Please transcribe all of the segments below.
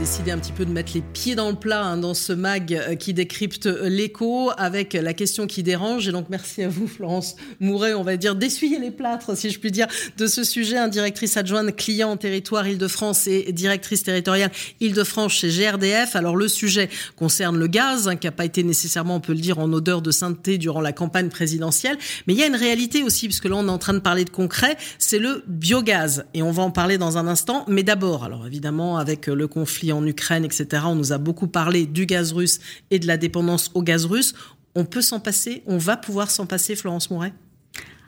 Décidé un petit peu de mettre les pieds dans le plat hein, dans ce mag euh, qui décrypte euh, l'écho avec la question qui dérange. Et donc merci à vous, Florence Mouret, on va dire d'essuyer les plâtres, si je puis dire, de ce sujet. Hein, directrice adjointe client en territoire Île-de-France et directrice territoriale Île-de-France chez GRDF. Alors le sujet concerne le gaz, hein, qui n'a pas été nécessairement, on peut le dire, en odeur de sainteté durant la campagne présidentielle. Mais il y a une réalité aussi, puisque là on est en train de parler de concret, c'est le biogaz. Et on va en parler dans un instant. Mais d'abord, alors évidemment, avec le conflit en Ukraine, etc. On nous a beaucoup parlé du gaz russe et de la dépendance au gaz russe. On peut s'en passer On va pouvoir s'en passer, Florence Mouret?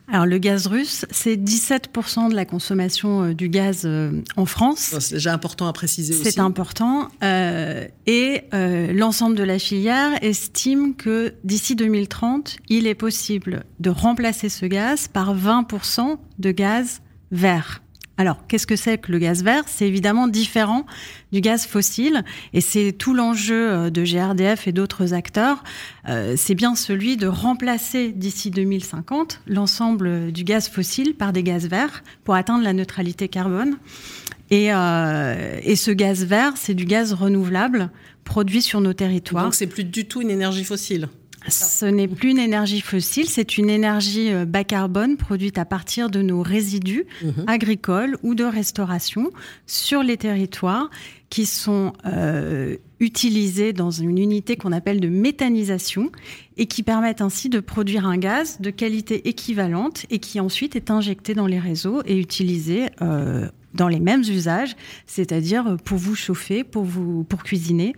Alors le gaz russe, c'est 17% de la consommation euh, du gaz euh, en France. C'est déjà important à préciser aussi. C'est important. Euh, et l'ensemble de la filière estime que d'ici 2030, il est possible de remplacer ce gaz par 20% de gaz vert. Alors, qu'est-ce que c'est que le gaz vert? C'est évidemment différent du gaz fossile et c'est tout l'enjeu euh, de GRDF et d'autres acteurs. Euh, c'est bien celui de remplacer d'ici 2050 l'ensemble du gaz fossile par des gaz verts pour atteindre la neutralité carbone. Et, euh, et ce gaz vert, c'est du gaz renouvelable produit sur nos territoires. Donc, c'est plus du tout une énergie fossile? Ce n'est plus une énergie fossile, c'est une énergie euh, bas carbone produite à partir de nos résidus mhm. agricoles ou de restauration sur les territoires qui sont euh, utilisés dans une unité qu'on appelle de méthanisation et qui permettent ainsi de produire un gaz de qualité équivalente et qui ensuite est injecté dans les réseaux et utilisé euh, dans les mêmes usages, c'est-à-dire pour vous chauffer, pour vous pour cuisiner,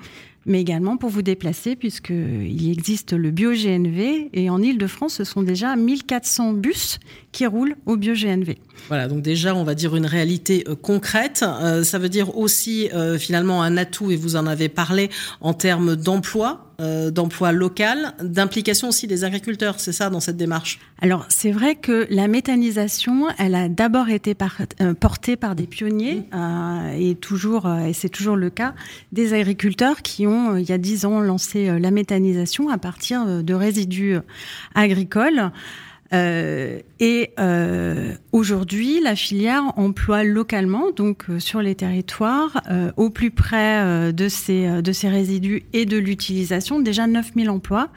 mais également pour vous déplacer, puisqu'il existe le bio-GNV. Et en Ile-de-France, ce sont déjà 1400 bus qui roulent au bio-GNV. Voilà, donc déjà, on va dire une réalité euh, concrète. Euh, ça veut dire aussi, euh, finalement, un atout, et vous en avez parlé, en termes d'emploi, d'emploi local, d'implication aussi des agriculteurs. C'est ça dans cette démarche? Alors, c'est vrai que la méthanisation, elle a d'abord été portée par des pionniers, et toujours, et c'est toujours le cas, des agriculteurs qui ont, il y a dix ans, lancé la méthanisation à partir de résidus agricoles. Euh, et euh, aujourd'hui, la filière emploie localement, donc euh, sur les territoires, au plus près de ces, de ces résidus et de l'utilisation, déjà 9000 emplois.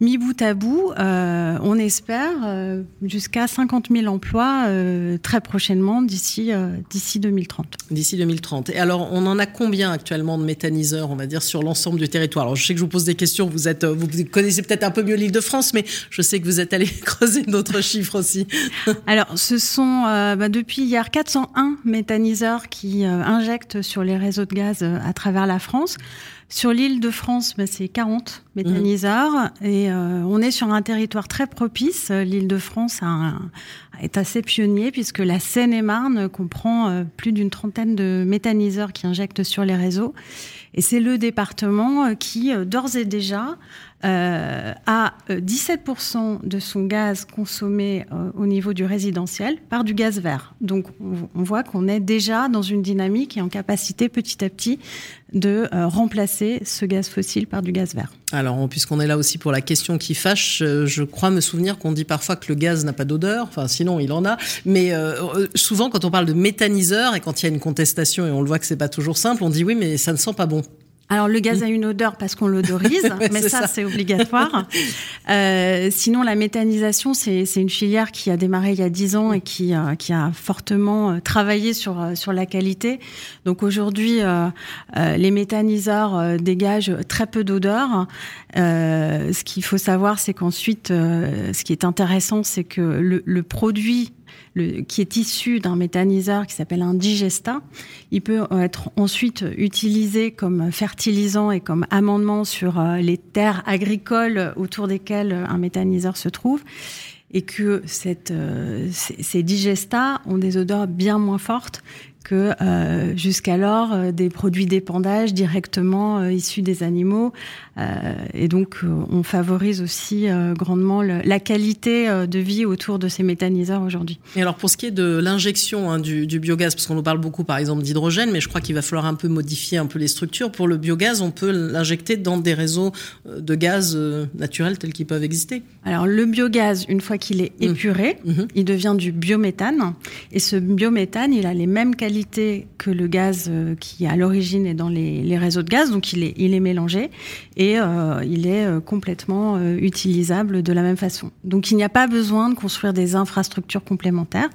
Mi bout à bout, euh, on espère euh, jusqu'à 50 000 emplois euh, très prochainement d'ici d'ici 2030. D'ici 2030. Et alors, on en a combien actuellement de méthaniseurs, on va dire, sur l'ensemble du territoire? Alors, je sais que je vous pose des questions. Vous êtes, vous connaissez peut-être un peu mieux l'Île-de-France, mais je sais que vous êtes allé creuser d'autres chiffres aussi. alors, ce sont bah, depuis hier 401 méthaniseurs qui injectent sur les réseaux de gaz à travers la France. Sur l'île de France, ben, c'est 40 méthaniseurs mmh. et euh, on est sur un territoire très propice. L'île de France est assez pionnier puisque la Seine-et-Marne comprend euh, plus d'une trentaine de méthaniseurs qui injectent sur les réseaux. Et c'est le département euh, qui, d'ores et déjà, euh, à 17% euh, de son gaz consommé euh, au niveau du résidentiel par du gaz vert. Donc on, voit qu'on est déjà dans une dynamique et en capacité petit à petit de remplacer ce gaz fossile par du gaz vert. Alors, puisqu'on est là aussi pour la question qui fâche, je crois me souvenir qu'on dit parfois que le gaz n'a pas d'odeur, enfin sinon il en a, mais souvent quand on parle de méthaniseur et quand il y a une contestation et on le voit que c'est pas toujours simple, on dit oui mais ça ne sent pas bon. Alors le gaz a une odeur parce qu'on l'odorise, mais ça, c'est obligatoire. Euh, sinon la méthanisation c'est une filière qui a démarré il y a dix ans et qui euh, qui a fortement euh, travaillé sur euh, sur la qualité. Donc aujourd'hui les méthaniseurs dégagent très peu d'odeur. ce qu'il faut savoir c'est qu'ensuite ce qui est intéressant c'est que le, le produit qui est issu d'un méthaniseur qui s'appelle un digesta. Il peut être ensuite utilisé comme fertilisant et comme amendement sur euh, les terres agricoles autour desquelles un méthaniseur se trouve et que euh, ces, digestats ont des odeurs bien moins fortes que euh, jusqu'alors euh, des produits d'épandage directement euh, issus des animaux. et donc on favorise aussi grandement la qualité de vie autour de ces méthaniseurs aujourd'hui. Et alors pour ce qui est de l'injection hein, du, du, biogaz, parce qu'on nous parle beaucoup par exemple d'hydrogène, mais je crois qu'il va falloir un peu modifier un peu les structures. Pour le biogaz, on peut l'injecter dans des réseaux de gaz naturels tels qu'ils peuvent exister. Alors le biogaz, une fois qu'il est mmh. épuré, mmh. il devient du biométhane. Et ce biométhane, il a les mêmes qualités que le gaz euh, qui à l'origine est dans les, réseaux de gaz, donc il est, mélangé et euh, il est euh, complètement utilisable de la même façon. Donc il n'y a pas besoin de construire des infrastructures complémentaires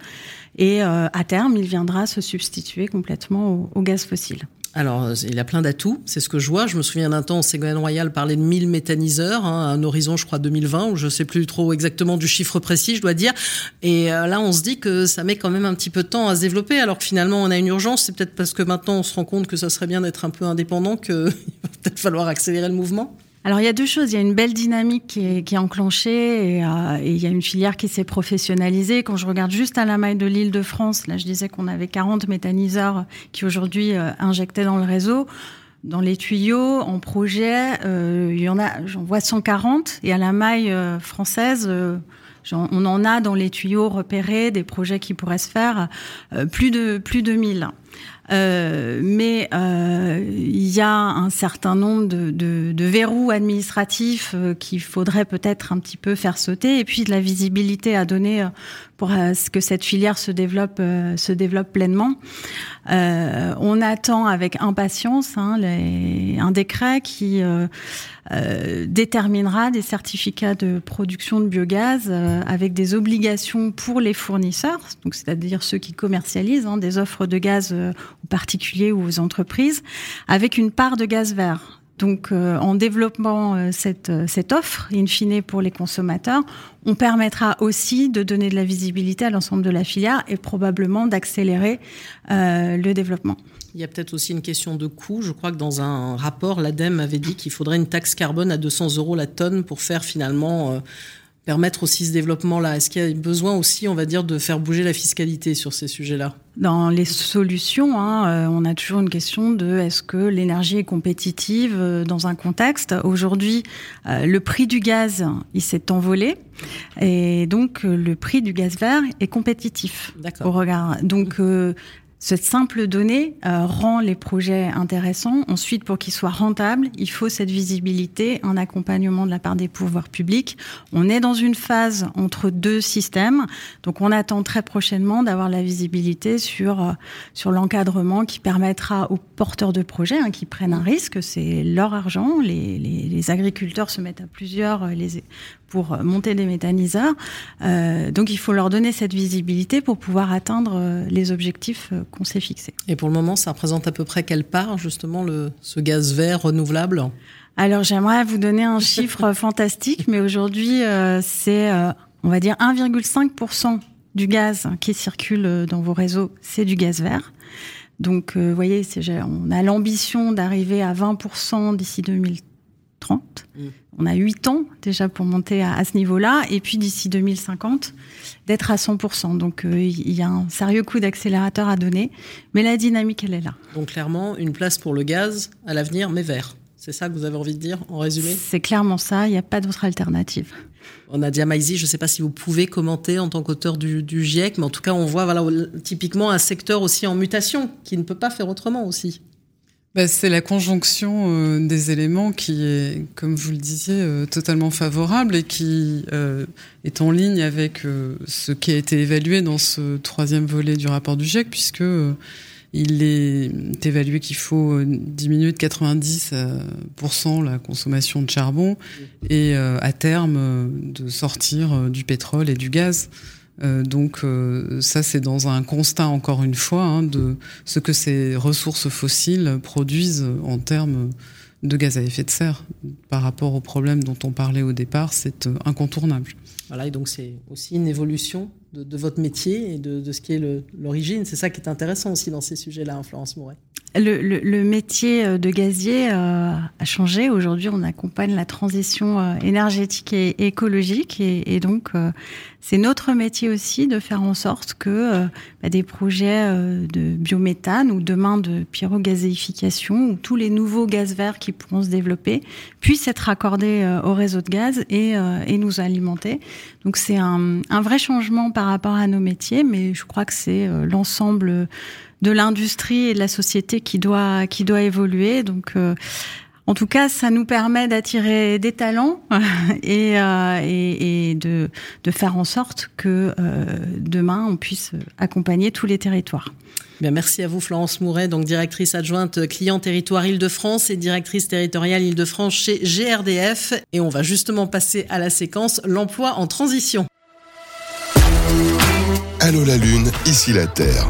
et à terme il viendra se substituer complètement au gaz fossile. Alors, euh, il a plein d'atouts, c'est ce que je vois. Je me souviens d'un temps, Ségolène Royal parlait de 1000 méthaniseurs, hein, un horizon, je crois, 2020, ou je sais plus trop exactement du chiffre précis, je dois dire. Et euh, là, on se dit que ça met quand même un petit peu de temps à se développer, alors que finalement, on a une urgence. C'est peut-être parce que maintenant, on se rend compte que ça serait bien d'être un peu indépendant qu'il va peut-être falloir accélérer le mouvement. Alors il y a deux choses. Il y a une belle dynamique qui est, qui est enclenchée et, euh, et, il y a une filière qui s'est professionnalisée. Quand je regarde juste à la maille de l'île de France, là je disais qu'on avait 40 méthaniseurs qui aujourd'hui euh, injectaient dans le réseau. Dans les tuyaux, en projet, euh, il y en a, j'en vois 140 et à la maille française. on en a dans les tuyaux repérés des projets qui pourraient se faire plus de plus de 1000. Euh, mais euh, il y a un certain nombre de, de, de verrous administratifs euh, qu'il faudrait peut-être un petit peu faire sauter, et puis de la visibilité à donner pour ce que cette filière se développe, se développe pleinement. on attend avec impatience hein, les, un décret qui déterminera des certificats de production de biogaz avec des obligations pour les fournisseurs, donc c'est-à-dire ceux qui commercialisent hein, des offres de gaz aux particuliers ou aux entreprises, avec une part de gaz vert. Donc, euh, en développant euh, cette, euh, cette offre, in fine pour les consommateurs, on permettra aussi de donner de la visibilité à l'ensemble de la filière et probablement d'accélérer le développement. Il y a peut-être aussi une question de coût. Je crois que dans un rapport, l'ADEME avait dit qu'il faudrait une taxe carbone à 200 euros la tonne pour faire finalement permettre aussi ce développement-là Est-ce qu'il y a besoin aussi, on va dire, de faire bouger la fiscalité sur ces sujets-là? Dans les solutions, hein, euh, on a toujours une question de est-ce que l'énergie est compétitive euh, dans un contexte? Aujourd'hui, euh, le prix du gaz, il s'est envolé. Et donc, le prix du gaz vert est compétitif au regard. Donc, cette simple donnée euh, rend les projets intéressants. Ensuite, pour qu'ils soient rentables, il faut cette visibilité, un accompagnement de la part des pouvoirs publics. On est dans une phase entre deux systèmes, donc on attend très prochainement d'avoir la visibilité sur euh, sur l'encadrement qui permettra aux porteurs de projets hein, qui prennent un risque, c'est leur argent. Les, les, les, agriculteurs se mettent à plusieurs euh, les, pour monter des méthaniseurs. Euh, donc il faut leur donner cette visibilité pour pouvoir atteindre euh, les objectifs euh, qu'on s'est fixés. Et pour le moment, ça représente à peu près quelle part justement le, ce gaz vert renouvelable? Alors j'aimerais vous donner un chiffre fantastique, mais aujourd'hui c'est, on va dire, 1,5% du gaz qui circule dans vos réseaux, c'est du gaz vert. Donc, vous voyez, on a l'ambition d'arriver à 20% d'ici 2030. On a 8 ans déjà pour monter à, ce niveau-là, et puis d'ici 2050, d'être à 100%. Donc euh, il y a un sérieux coup d'accélérateur à donner, mais la dynamique, elle est là. Donc clairement, une place pour le gaz à l'avenir, mais vert. C'est ça que vous avez envie de dire, en résumé? C'est clairement ça, il n'y a pas d'autre alternative. On a dit Maïzi, je ne sais pas si vous pouvez commenter en tant qu'auteur du, du, GIEC, mais en tout cas, on voit voilà, typiquement un secteur aussi en mutation, qui ne peut pas faire autrement aussi. Bah, c'est la conjonction euh, des éléments qui est, comme vous le disiez, euh, totalement favorable et qui euh, est en ligne avec ce qui a été évalué dans ce troisième volet du rapport du GIEC, puisque il est évalué qu'il faut diminuer de 90% la consommation de charbon et à terme de sortir du pétrole et du gaz. Euh, donc euh, ça, c'est dans un constat, encore une fois, hein, de ce que ces ressources fossiles produisent en termes de gaz à effet de serre par rapport au problème dont on parlait au départ, c'est euh, incontournable. Et donc c'est aussi une évolution de, votre métier et de, ce qui est l'origine. C'est ça qui est intéressant aussi dans ces sujets-là, hein, Florence Mouret. Le, métier euh, de gazier euh, a changé. Aujourd'hui, on accompagne la transition euh, énergétique et écologique, et, donc c'est notre métier aussi de faire en sorte que bah, des projets de biométhane ou demain de pyrogazéification ou tous les nouveaux gaz verts qui pourront se développer puissent être accordés au réseau de gaz et, nous alimenter. Donc c'est un, vrai changement par rapport à nos métiers, mais je crois que c'est l'ensemble de l'industrie et de la société qui doit qui doit évoluer. Donc euh, en tout cas, ça nous permet d'attirer des talents et, euh, et, de, de, faire en sorte que euh, demain, on puisse accompagner tous les territoires. Bien, merci à vous, Florence Mouret, donc directrice adjointe client territoire Île-de-France et directrice territoriale Île-de-France chez GRDF. Et on va justement passer à la séquence l'emploi en transition. Allô la Lune, ici la Terre.